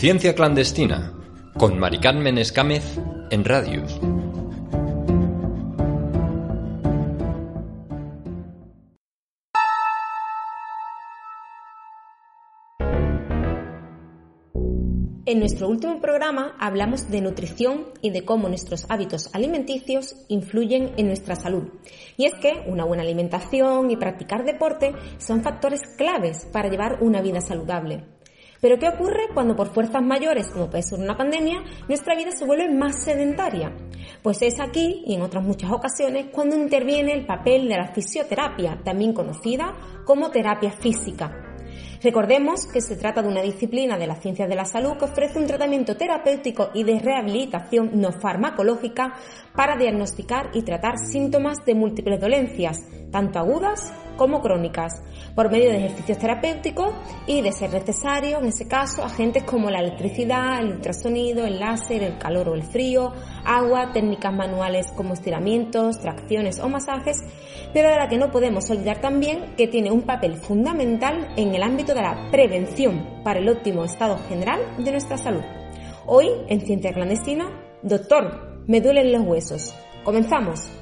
Ciencia clandestina con Maricarmen Escámez en Radius. En nuestro último programa hablamos de nutrición y de cómo nuestros hábitos alimenticios influyen en nuestra salud. Y es que una buena alimentación y practicar deporte son factores claves para llevar una vida saludable. Pero ¿qué ocurre cuando por fuerzas mayores, como puede ser una pandemia, nuestra vida se vuelve más sedentaria? Pues es aquí y en otras muchas ocasiones cuando interviene el papel de la fisioterapia, también conocida como terapia física. Recordemos que se trata de una disciplina de las ciencias de la salud que ofrece un tratamiento terapéutico y de rehabilitación no farmacológica para diagnosticar y tratar síntomas de múltiples dolencias, tanto agudas como crónicas, por medio de ejercicios terapéuticos y, de ser necesario, en ese caso, agentes como la electricidad, el ultrasonido, el láser, el calor o el frío, agua, técnicas manuales como estiramientos, tracciones o masajes, pero de la que no podemos olvidar también que tiene un papel fundamental en el ámbito de la prevención para el óptimo estado general de nuestra salud. Hoy, en Ciencia Clandestina, doctor, me duelen los huesos. Comenzamos.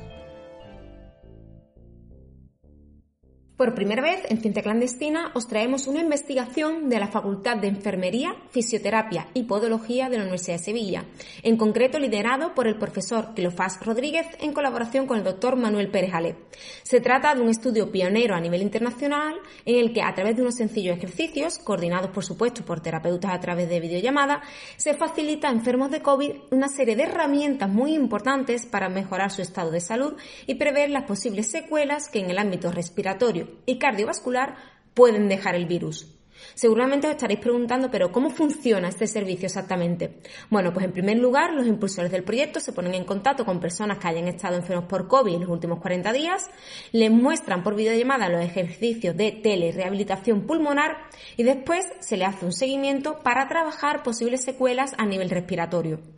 Por primera vez en Ciencia Clandestina os traemos una investigación de la Facultad de Enfermería, Fisioterapia y Podología de la Universidad de Sevilla, en concreto liderado por el profesor Cleofás Rodríguez en colaboración con el doctor Manuel Pérez Ale. Se trata de un estudio pionero a nivel internacional en el que a través de unos sencillos ejercicios, coordinados por supuesto por terapeutas a través de videollamada, se facilita a enfermos de COVID una serie de herramientas muy importantes para mejorar su estado de salud y prever las posibles secuelas que en el ámbito respiratorio y cardiovascular pueden dejar el virus. Seguramente os estaréis preguntando, pero ¿cómo funciona este servicio exactamente? Bueno, pues en primer lugar, los impulsores del proyecto se ponen en contacto con personas que hayan estado enfermos por COVID en los últimos 40 días, les muestran por videollamada los ejercicios de telerehabilitación pulmonar y después se le hace un seguimiento para trabajar posibles secuelas a nivel respiratorio.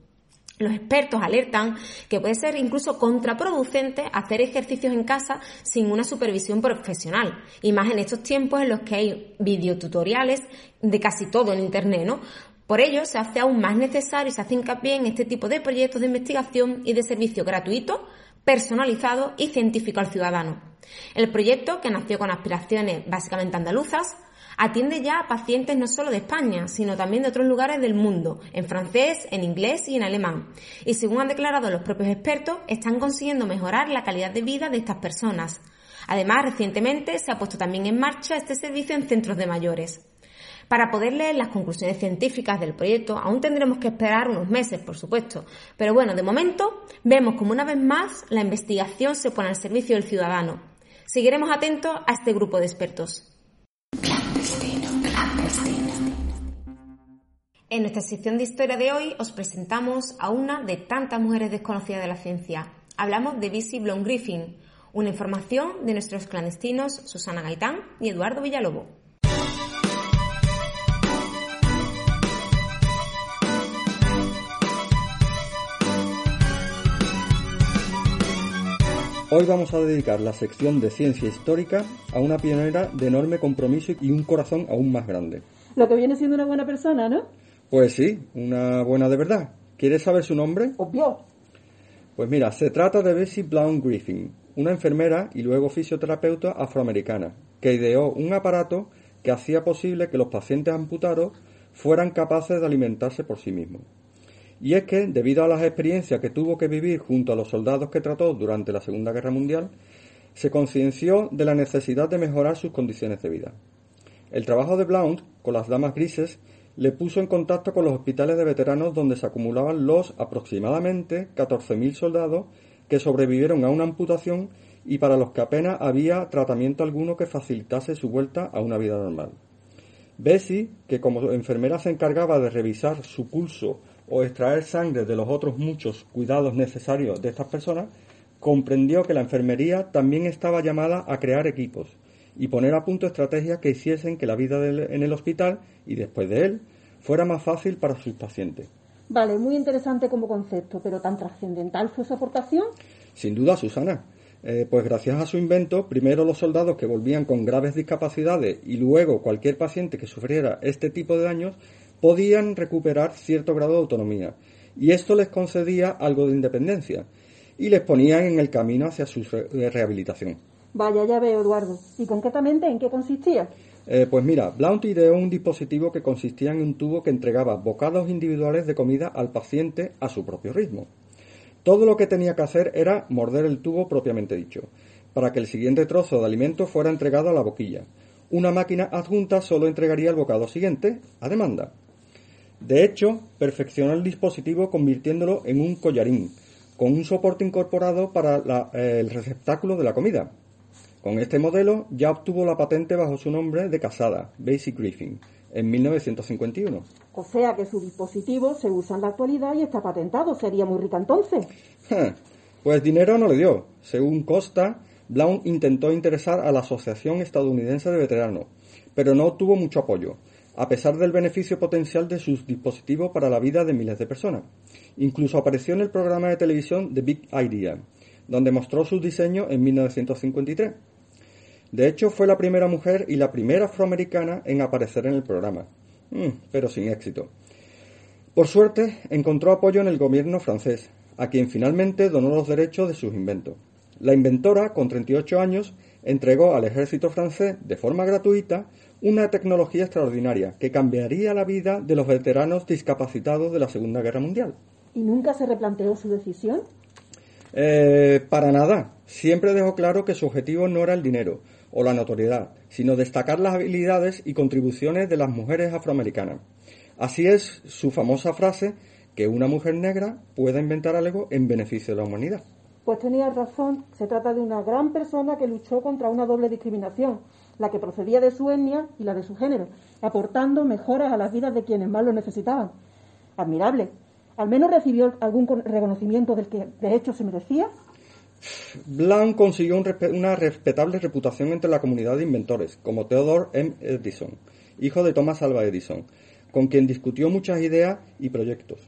Los expertos alertan que puede ser incluso contraproducente hacer ejercicios en casa sin una supervisión profesional, y más en estos tiempos en los que hay videotutoriales de casi todo en Internet, ¿no? Por ello, se hace aún más necesario y se hace hincapié en este tipo de proyectos de investigación y de servicio gratuito, personalizado y científico al ciudadano. El proyecto, que nació con aspiraciones básicamente andaluzas, atiende ya a pacientes no solo de España, sino también de otros lugares del mundo, en francés, en inglés y en alemán. Y según han declarado los propios expertos, están consiguiendo mejorar la calidad de vida de estas personas. Además, recientemente se ha puesto también en marcha este servicio en centros de mayores. Para poder leer las conclusiones científicas del proyecto aún tendremos que esperar unos meses, por supuesto. Pero bueno, de momento vemos como una vez más la investigación se pone al servicio del ciudadano. Seguiremos atentos a este grupo de expertos. En nuestra sección de historia de hoy os presentamos a una de tantas mujeres desconocidas de la ciencia. Hablamos de Bisi Blom Griffin, una información de nuestros clandestinos Susana Gaitán y Eduardo Villalobo. Hoy vamos a dedicar la sección de ciencia histórica a una pionera de enorme compromiso y un corazón aún más grande. Lo que viene siendo una buena persona, ¿no? Pues sí, una buena de verdad. ¿Quieres saber su nombre? Obvio. Pues mira, se trata de Bessie Blount Griffin, una enfermera y luego fisioterapeuta afroamericana, que ideó un aparato que hacía posible que los pacientes amputados fueran capaces de alimentarse por sí mismos. Y es que, debido a las experiencias que tuvo que vivir junto a los soldados que trató durante la Segunda Guerra Mundial, se concienció de la necesidad de mejorar sus condiciones de vida. El trabajo de Blount con las damas grises le puso en contacto con los hospitales de veteranos donde se acumulaban los aproximadamente 14.000 soldados que sobrevivieron a una amputación y para los que apenas había tratamiento alguno que facilitase su vuelta a una vida normal. Bessie, que como enfermera se encargaba de revisar su pulso o extraer sangre de los otros muchos cuidados necesarios de estas personas, comprendió que la enfermería también estaba llamada a crear equipos y poner a punto estrategias que hiciesen que la vida en el hospital y después de él fuera más fácil para sus pacientes. Vale, muy interesante como concepto, pero tan trascendental fue su aportación. Sin duda, Susana. Eh, pues gracias a su invento, primero los soldados que volvían con graves discapacidades y luego cualquier paciente que sufriera este tipo de daños podían recuperar cierto grado de autonomía, y esto les concedía algo de independencia, y les ponían en el camino hacia su rehabilitación. Vaya, ya veo, Eduardo. ¿Y concretamente en qué consistía? Eh, pues mira, Blount ideó un dispositivo que consistía en un tubo que entregaba bocados individuales de comida al paciente a su propio ritmo. Todo lo que tenía que hacer era morder el tubo propiamente dicho, para que el siguiente trozo de alimento fuera entregado a la boquilla. Una máquina adjunta solo entregaría el bocado siguiente a demanda. De hecho, perfeccionó el dispositivo convirtiéndolo en un collarín, con un soporte incorporado para eh, el receptáculo de la comida. Con este modelo ya obtuvo la patente bajo su nombre de casada, Basic Griffin, en 1951. O sea que su dispositivo se usa en la actualidad y está patentado. Sería muy rica entonces. pues dinero no le dio. Según Costa, Blount intentó interesar a la Asociación Estadounidense de Veteranos, pero no obtuvo mucho apoyo, a pesar del beneficio potencial de sus dispositivos para la vida de miles de personas. Incluso apareció en el programa de televisión The Big Idea, donde mostró su diseño en 1953. De hecho, fue la primera mujer y la primera afroamericana en aparecer en el programa, mm, pero sin éxito. Por suerte, encontró apoyo en el gobierno francés, a quien finalmente donó los derechos de sus inventos. La inventora, con 38 años, entregó al ejército francés, de forma gratuita, una tecnología extraordinaria que cambiaría la vida de los veteranos discapacitados de la Segunda Guerra Mundial. ¿Y nunca se replanteó su decisión? Eh, para nada. Siempre dejó claro que su objetivo no era el dinero, o la notoriedad, sino destacar las habilidades y contribuciones de las mujeres afroamericanas. Así es su famosa frase que una mujer negra pueda inventar algo en beneficio de la humanidad. Pues tenía razón, se trata de una gran persona que luchó contra una doble discriminación, la que procedía de su etnia y la de su género, aportando mejoras a las vidas de quienes más lo necesitaban. Admirable. ¿Al menos recibió algún reconocimiento del que de hecho se merecía? Blount consiguió una respetable reputación entre la comunidad de inventores, como Theodore M. Edison, hijo de Thomas Alva Edison, con quien discutió muchas ideas y proyectos.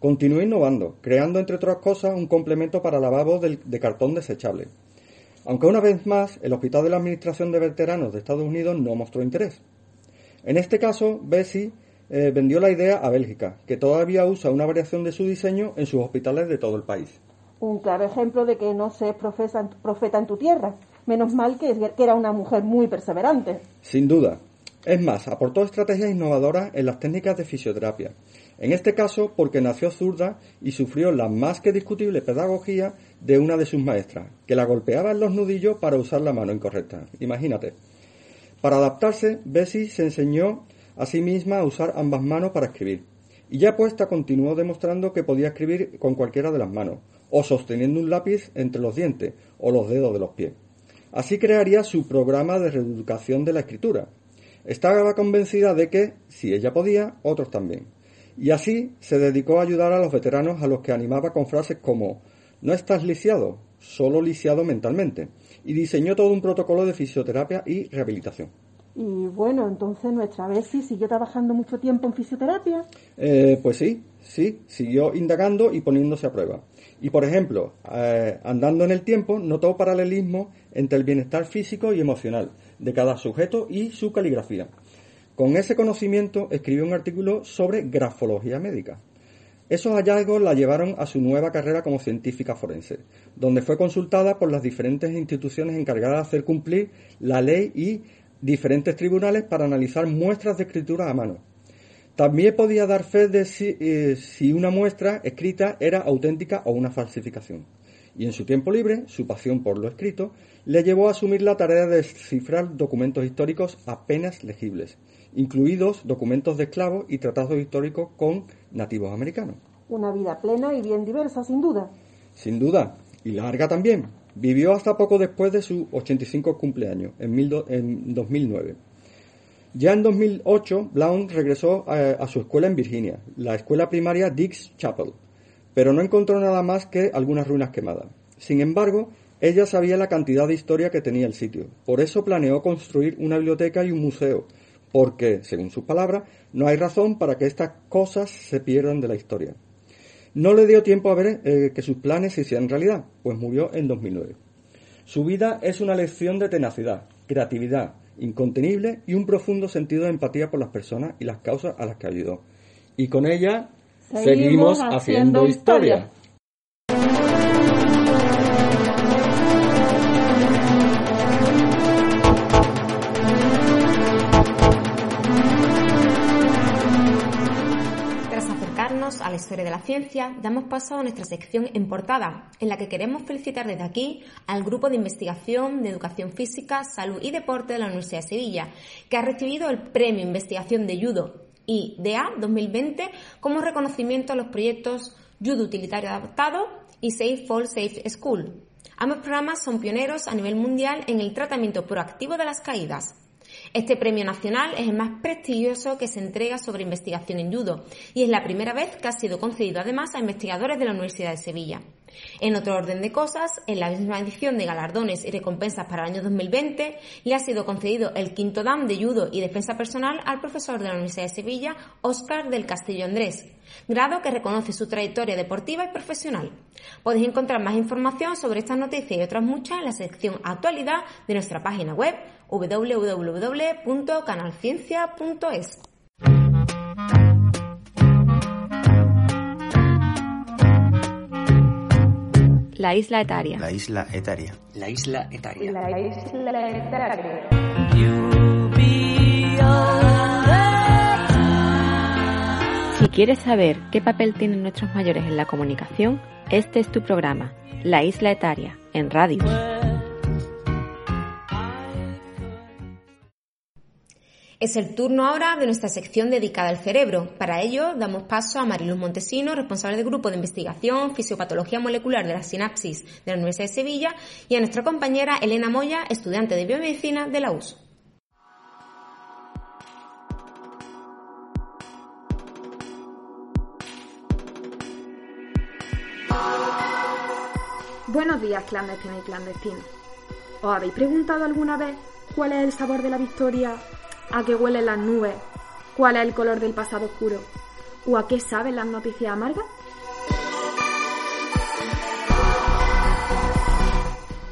Continuó innovando, creando entre otras cosas un complemento para lavabos de cartón desechable. Aunque una vez más el Hospital de la Administración de Veteranos de Estados Unidos no mostró interés. En este caso, Bessie eh, vendió la idea a Bélgica, que todavía usa una variación de su diseño en sus hospitales de todo el país un claro ejemplo de que no se profeta en tu tierra. Menos mal que, que era una mujer muy perseverante. Sin duda. Es más, aportó estrategias innovadoras en las técnicas de fisioterapia. En este caso, porque nació zurda y sufrió la más que discutible pedagogía de una de sus maestras, que la golpeaba en los nudillos para usar la mano incorrecta. Imagínate. Para adaptarse, Bessie se enseñó a sí misma a usar ambas manos para escribir. Y ya puesta continuó demostrando que podía escribir con cualquiera de las manos, o sosteniendo un lápiz entre los dientes o los dedos de los pies. Así crearía su programa de reeducación de la escritura. Estaba convencida de que, si ella podía, otros también. Y así se dedicó a ayudar a los veteranos a los que animaba con frases como no estás lisiado, solo lisiado mentalmente, y diseñó todo un protocolo de fisioterapia y rehabilitación. Y bueno, entonces nuestra Bessie siguió trabajando mucho tiempo en fisioterapia. Eh, pues sí, sí, siguió indagando y poniéndose a prueba. Y por ejemplo, eh, andando en el tiempo, notó paralelismo entre el bienestar físico y emocional de cada sujeto y su caligrafía. Con ese conocimiento escribió un artículo sobre grafología médica. Esos hallazgos la llevaron a su nueva carrera como científica forense, donde fue consultada por las diferentes instituciones encargadas de hacer cumplir la ley y diferentes tribunales para analizar muestras de escritura a mano. También podía dar fe de eh, si, una muestra escrita era auténtica o una falsificación. Y en su tiempo libre, su pasión por lo escrito le llevó a asumir la tarea de descifrar documentos históricos apenas legibles, incluidos documentos de esclavos y tratados históricos con nativos americanos. Una vida plena y bien diversa, sin duda. Sin duda, y larga también. Vivió hasta poco después de su 85 cumpleaños, en, en 2009. Ya en 2008, Blount regresó a, su escuela en Virginia, la escuela primaria Dix Chapel, pero no encontró nada más que algunas ruinas quemadas. Sin embargo, ella sabía la cantidad de historia que tenía el sitio. Por eso planeó construir una biblioteca y un museo, porque, según sus palabras, no hay razón para que estas cosas se pierdan de la historia. No le dio tiempo a ver eh, que sus planes se hicieran realidad, pues murió en 2009. Su vida es una lección de tenacidad, creatividad, incontenible y un profundo sentido de empatía por las personas y las causas a las que ayudó. Y con ella seguimos, haciendo, historia. Historia de la ciencia, damos paso a nuestra sección en portada, en la que queremos felicitar desde aquí al Grupo de Investigación de Educación Física, Salud y Deporte de la Universidad de Sevilla, que ha recibido el Premio Investigación de Judo IDA 2020 como reconocimiento a los proyectos Judo Utilitario Adaptado y Safe for Safe School. Ambos programas son pioneros a nivel mundial en el tratamiento proactivo de las caídas. Este premio nacional es el más prestigioso que se entrega sobre investigación en judo y es la primera vez que ha sido concedido además a investigadores de la Universidad de Sevilla. En otro orden de cosas, en la misma edición de galardones y recompensas para el año 2020, le ha sido concedido el quinto DAM de judo y defensa personal al profesor de la Universidad de Sevilla, Óscar del Castillo Andrés, grado que reconoce su trayectoria deportiva y profesional. Podéis encontrar más información sobre estas noticias y otras muchas en la sección Actualidad de nuestra página web www.canalciencia.es. La isla etaria. La isla etaria. La isla etaria. La isla etaria. Si quieres saber qué papel tienen nuestros mayores en la comunicación, este es tu programa, La isla etaria, en radio. Es el turno ahora de nuestra sección dedicada al cerebro. Para ello, damos paso a Mariluz Montesino, responsable del Grupo de Investigación Fisiopatología Molecular de la Sinapsis de la Universidad de Sevilla, y a nuestra compañera Elena Moya, estudiante de Biomedicina de la US. Buenos días, clandestinos y clandestinos. ¿Os habéis preguntado alguna vez cuál es el sabor de la victoria a qué huelen las nubes, cuál es el color del pasado oscuro o a qué saben las noticias amargas?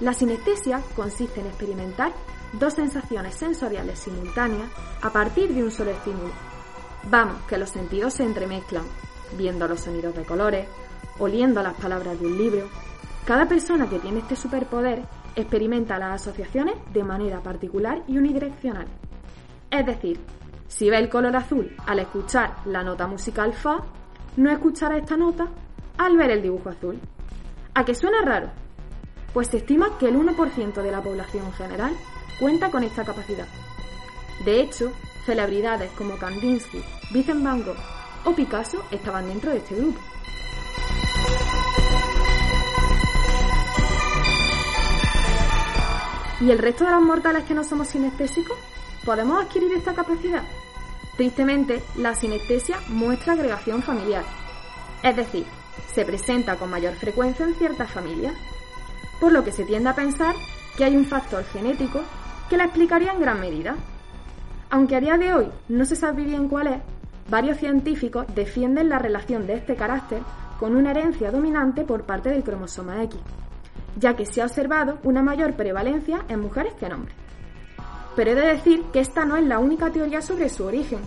La sinestesia consiste en experimentar dos sensaciones sensoriales simultáneas a partir de un solo estímulo. Vamos, que los sentidos se entremezclan, viendo los sonidos de colores, oliendo las palabras de un libro. Cada persona que tiene este superpoder experimenta las asociaciones de manera particular y unidireccional. Es decir, si ve el color azul al escuchar la nota musical Fa, no escuchará esta nota al ver el dibujo azul. ¿A qué suena raro? Pues se estima que el 1% de la población general cuenta con esta capacidad. De hecho, celebridades como Kandinsky, Vincent Van Gogh o Picasso estaban dentro de este grupo. ¿Y el resto de los mortales que no somos sinestésicos? ¿Podemos adquirir esta capacidad? Tristemente, la sinestesia muestra agregación familiar, es decir, se presenta con mayor frecuencia en ciertas familias, por lo que se tiende a pensar que hay un factor genético que la explicaría en gran medida. Aunque a día de hoy no se sabe bien cuál es, varios científicos defienden la relación de este carácter con una herencia dominante por parte del cromosoma X, ya que se ha observado una mayor prevalencia en mujeres que en hombres. Pero he de decir que esta no es la única teoría sobre su origen,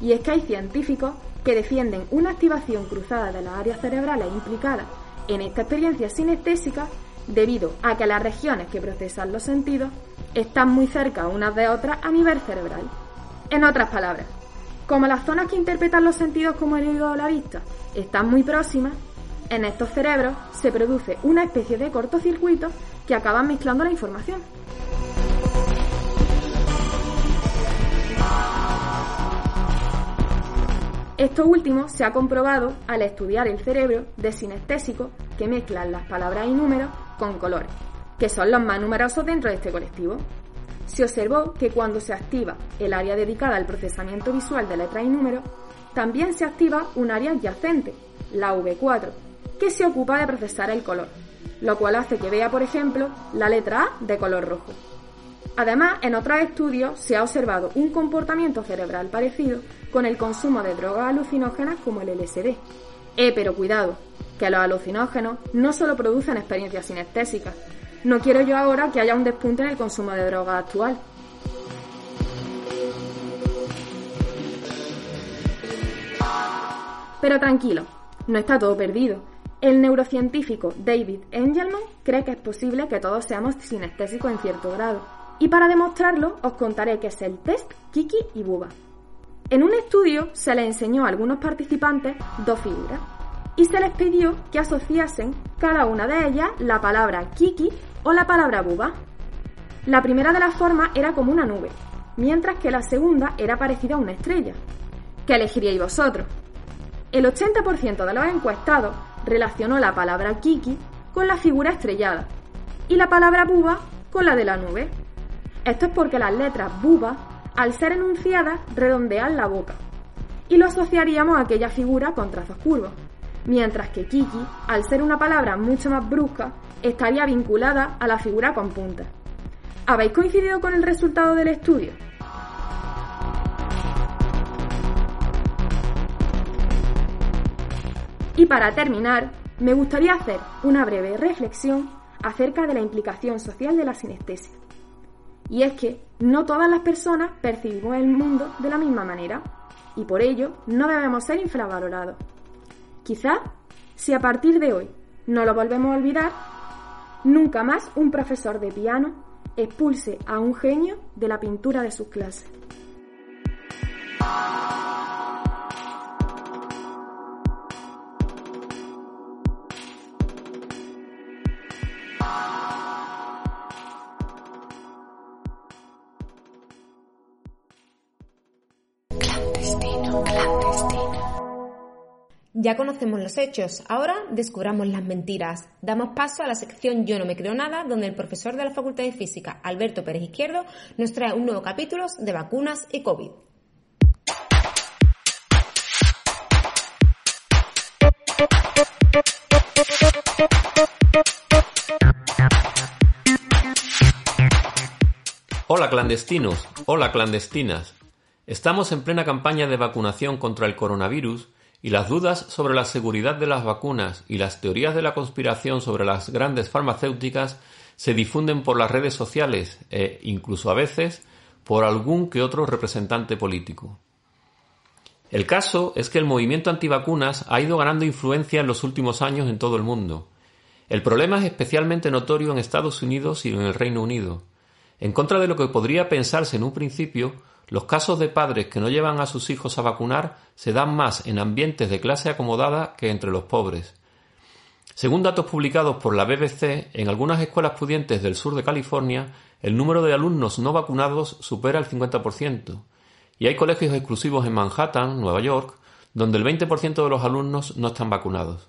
y es que hay científicos que defienden una activación cruzada de las áreas cerebrales implicadas en esta experiencia sinestésica debido a que las regiones que procesan los sentidos están muy cerca unas de otras a nivel cerebral. En otras palabras, como las zonas que interpretan los sentidos como el oído o la vista están muy próximas, en estos cerebros se produce una especie de cortocircuito que acaban mezclando la información. Esto último se ha comprobado al estudiar el cerebro de sinestésicos que mezclan las palabras y números con colores, que son los más numerosos dentro de este colectivo. Se observó que cuando se activa el área dedicada al procesamiento visual de letras y números, también se activa un área adyacente, la V4, que se ocupa de procesar el color, lo cual hace que vea, por ejemplo, la letra A de color rojo. Además, en otros estudios se ha observado un comportamiento cerebral parecido con el consumo de drogas alucinógenas como el LSD. Eh, pero cuidado, que los alucinógenos no solo producen experiencias sinestésicas. No quiero yo ahora que haya un despunte en el consumo de drogas actual. Pero tranquilo, no está todo perdido. El neurocientífico David Engelman cree que es posible que todos seamos sinestésicos en cierto grado. Y para demostrarlo, os contaré qué es el test Kiki y Buba. En un estudio se le enseñó a algunos participantes dos figuras y se les pidió que asociasen cada una de ellas la palabra Kiki o la palabra Buba. La primera de las formas era como una nube, mientras que la segunda era parecida a una estrella. ¿Qué elegiríais vosotros? El 80% de los encuestados relacionó la palabra Kiki con la figura estrellada y la palabra Buba con la de la nube. Esto es porque las letras Buba, al ser enunciadas, redondean la boca y lo asociaríamos a aquella figura con trazos curvos, mientras que Kiki, al ser una palabra mucho más brusca, estaría vinculada a la figura con puntas. ¿Habéis coincidido con el resultado del estudio? Y para terminar, me gustaría hacer una breve reflexión acerca de la implicación social de la sinestesia. Y es que no todas las personas percibimos el mundo de la misma manera, y por ello no debemos ser infravalorados. Quizá, si a partir de hoy no lo volvemos a olvidar, nunca más un profesor de piano expulse a un genio de la pintura de sus clases. Ya conocemos los hechos, ahora descubramos las mentiras. Damos paso a la sección Yo no me creo nada, donde el profesor de la Facultad de Física, Alberto Pérez Izquierdo, nos trae un nuevo capítulo de vacunas y COVID. Hola clandestinos, hola clandestinas. Estamos en plena campaña de vacunación contra el coronavirus y las dudas sobre la seguridad de las vacunas y las teorías de la conspiración sobre las grandes farmacéuticas se difunden por las redes sociales e incluso a veces por algún que otro representante político. El caso es que el movimiento antivacunas ha ido ganando influencia en los últimos años en todo el mundo. El problema es especialmente notorio en Estados Unidos y en el Reino Unido. En contra de lo que podría pensarse en un principio, los casos de padres que no llevan a sus hijos a vacunar se dan más en ambientes de clase acomodada que entre los pobres. Según datos publicados por la BBC, en algunas escuelas pudientes del sur de California, el número de alumnos no vacunados supera el 50%, y hay colegios exclusivos en Manhattan, Nueva York, donde el 20% de los alumnos no están vacunados.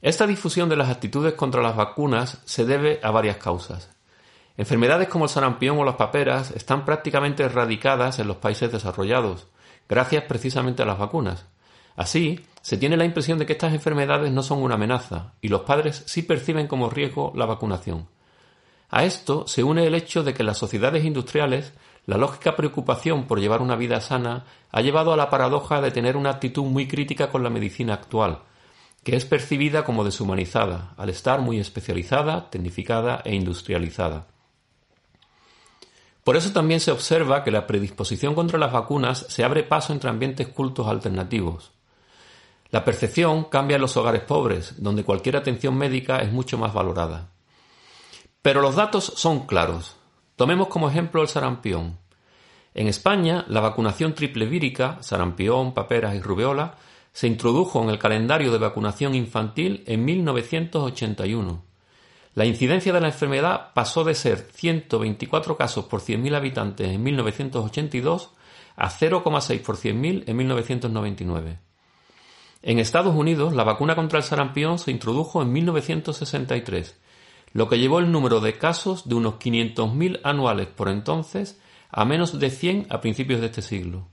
Esta difusión de las actitudes contra las vacunas se debe a varias causas. Enfermedades como el sarampión o las paperas están prácticamente erradicadas en los países desarrollados, gracias precisamente a las vacunas. Así, se tiene la impresión de que estas enfermedades no son una amenaza, y los padres sí perciben como riesgo la vacunación. A esto se une el hecho de que en las sociedades industriales la lógica preocupación por llevar una vida sana ha llevado a la paradoja de tener una actitud muy crítica con la medicina actual, que es percibida como deshumanizada, al estar muy especializada, tecnificada e industrializada. Por eso también se observa que la predisposición contra las vacunas se abre paso entre ambientes cultos alternativos. La percepción cambia en los hogares pobres, donde cualquier atención médica es mucho más valorada. Pero los datos son claros. Tomemos como ejemplo el sarampión. En España, la vacunación triple vírica, sarampión, paperas y rubeola, se introdujo en el calendario de vacunación infantil en 1981 la incidencia de la enfermedad pasó de ser 124 casos por 100.000 habitantes en 1982 a 0,6 por 100.000 en 1999. En Estados Unidos, la vacuna contra el sarampión se introdujo en 1963, lo que llevó el número de casos de unos 500.000 anuales por entonces a menos de 100 a principios de este siglo.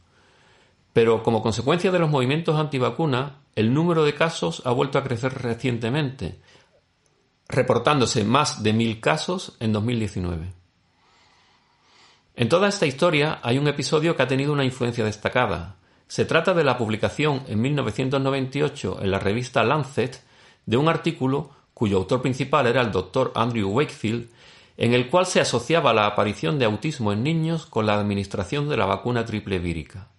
Pero como consecuencia de los movimientos antivacuna, el número de casos ha vuelto a crecer recientemente, reportándose más de mil casos en 2019. En toda esta historia hay un episodio que ha tenido una influencia destacada. Se trata de la publicación en 1998 en la revista Lancet de un artículo cuyo autor principal era el doctor Andrew Wakefield, en el cual se asociaba la aparición de autismo en niños con la administración de la vacuna triple vírica.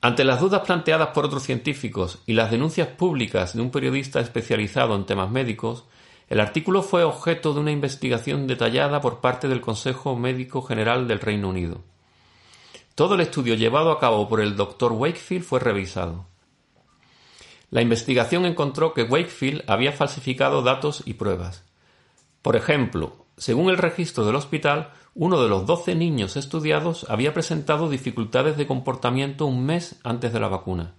Ante las dudas planteadas por otros científicos y las denuncias públicas de un periodista especializado en temas médicos, el artículo fue objeto de una investigación detallada por parte del Consejo Médico General del Reino Unido. Todo el estudio llevado a cabo por el Dr. Wakefield fue revisado. La investigación encontró que Wakefield había falsificado datos y pruebas. Por ejemplo, según el registro del hospital, uno de los doce niños estudiados había presentado dificultades de comportamiento un mes antes de la vacuna,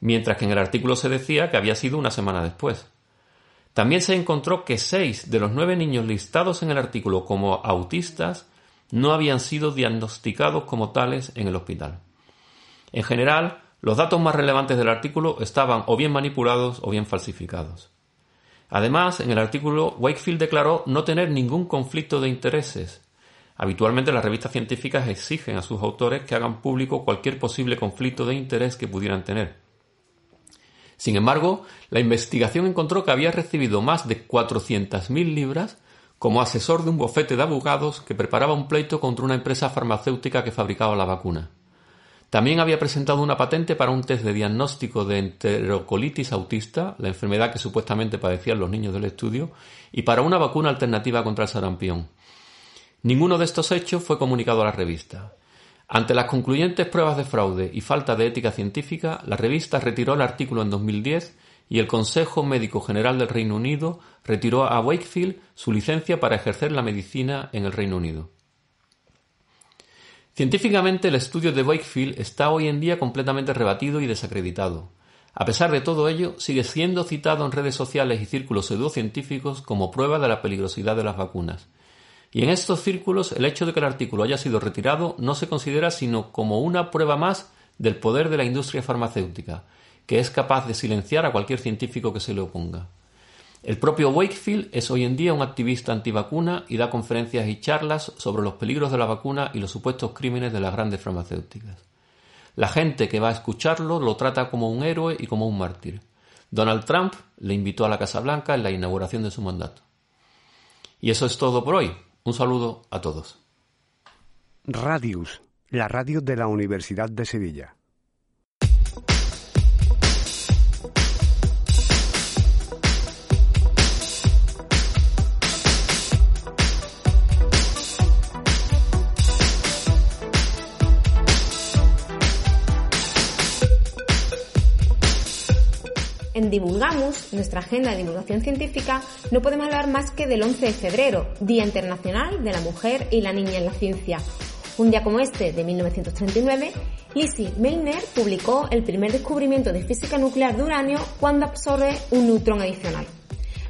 mientras que en el artículo se decía que había sido una semana después. También se encontró que seis de los nueve niños listados en el artículo como autistas no habían sido diagnosticados como tales en el hospital. En general, los datos más relevantes del artículo estaban o bien manipulados o bien falsificados. Además, en el artículo, Wakefield declaró no tener ningún conflicto de intereses. Habitualmente las revistas científicas exigen a sus autores que hagan público cualquier posible conflicto de interés que pudieran tener. Sin embargo, la investigación encontró que había recibido más de 400.000 libras como asesor de un bufete de abogados que preparaba un pleito contra una empresa farmacéutica que fabricaba la vacuna. También había presentado una patente para un test de diagnóstico de enterocolitis autista, la enfermedad que supuestamente padecían los niños del estudio, y para una vacuna alternativa contra el sarampión. Ninguno de estos hechos fue comunicado a la revista. Ante las concluyentes pruebas de fraude y falta de ética científica, la revista retiró el artículo en 2010 y el Consejo Médico General del Reino Unido retiró a Wakefield su licencia para ejercer la medicina en el Reino Unido. Científicamente el estudio de Wakefield está hoy en día completamente rebatido y desacreditado. A pesar de todo ello, sigue siendo citado en redes sociales y círculos pseudocientíficos como prueba de la peligrosidad de las vacunas. Y en estos círculos el hecho de que el artículo haya sido retirado no se considera sino como una prueba más del poder de la industria farmacéutica, que es capaz de silenciar a cualquier científico que se le oponga. El propio Wakefield es hoy en día un activista antivacuna y da conferencias y charlas sobre los peligros de la vacuna y los supuestos crímenes de las grandes farmacéuticas. La gente que va a escucharlo lo trata como un héroe y como un mártir. Donald Trump le invitó a la Casa Blanca en la inauguración de su mandato. Y eso es todo por hoy. Un saludo a todos. Radius, la radio de la Universidad de Sevilla. En Divulgamos, nuestra agenda de divulgación científica, no podemos hablar más que del 11 de febrero, Día Internacional de la Mujer y la Niña en la Ciencia. Un día como este, de 1939, Lizzie Meitner publicó el primer descubrimiento de física nuclear de uranio cuando absorbe un neutrón adicional.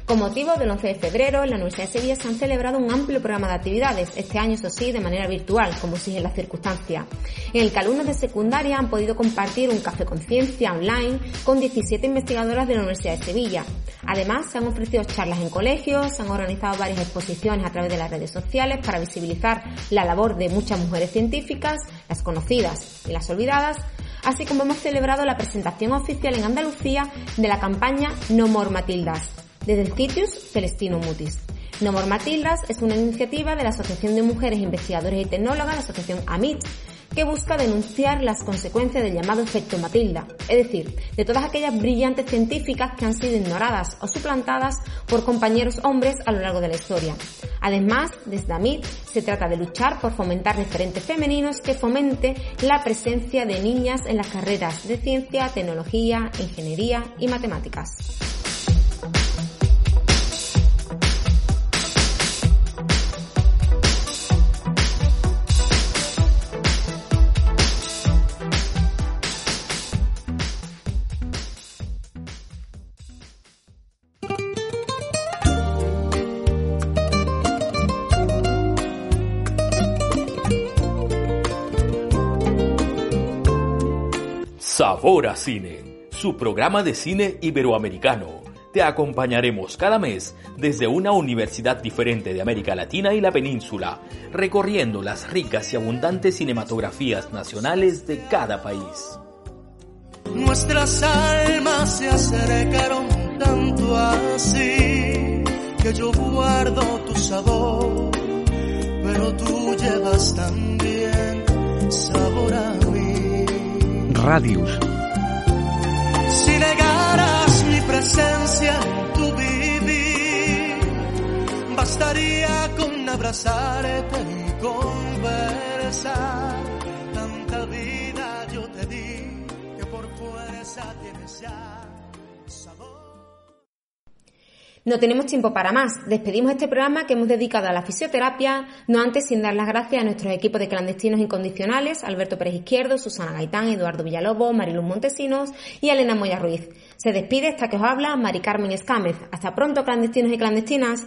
Con motivo del 11 de febrero, en la Universidad de Sevilla se han celebrado un amplio programa de actividades, este año eso sí, de manera virtual, como exigen las circunstancias, en el que alumnos de secundaria han podido compartir un café con ciencia online con 17 investigadoras de la Universidad de Sevilla. Además, se han ofrecido charlas en colegios, se han organizado varias exposiciones a través de las redes sociales para visibilizar la labor de muchas mujeres científicas, las conocidas y las olvidadas, así como hemos celebrado la presentación oficial en Andalucía de la campaña No More Matildas, desde el Citius Celestino Mutis. Nomor Matildas es una iniciativa de la Asociación de Mujeres Investigadoras y Tecnólogas, la Asociación AMIT, que busca denunciar las consecuencias del llamado efecto Matilda, es decir, de todas aquellas brillantes científicas que han sido ignoradas o suplantadas por compañeros hombres a lo largo de la historia. Además, desde AMIT se trata de luchar por fomentar referentes femeninos que fomente la presencia de niñas en las carreras de ciencia, tecnología, ingeniería y matemáticas. Sabor a Cine, su programa de cine iberoamericano. Te acompañaremos cada mes desde una universidad diferente de América Latina y la península, recorriendo las ricas y abundantes cinematografías nacionales de cada país. Nuestras almas se acercaron tanto así que yo guardo tu sabor, pero tú llevas también sabor Si negaras mi presencia en tu vivir, bastaría con abrazarte y conversar. Tanta vida yo te di que por fuerza tienes ya No tenemos tiempo para más. Despedimos este programa que hemos dedicado a la fisioterapia, no antes sin dar las gracias a nuestros equipos de clandestinos incondicionales, Alberto Pérez Izquierdo, Susana Gaitán, Eduardo Villalobos, Mariluz Montesinos y Elena Moya Ruiz. Se despide esta que os habla Mari Carmen Escámez. Hasta pronto, clandestinos y clandestinas.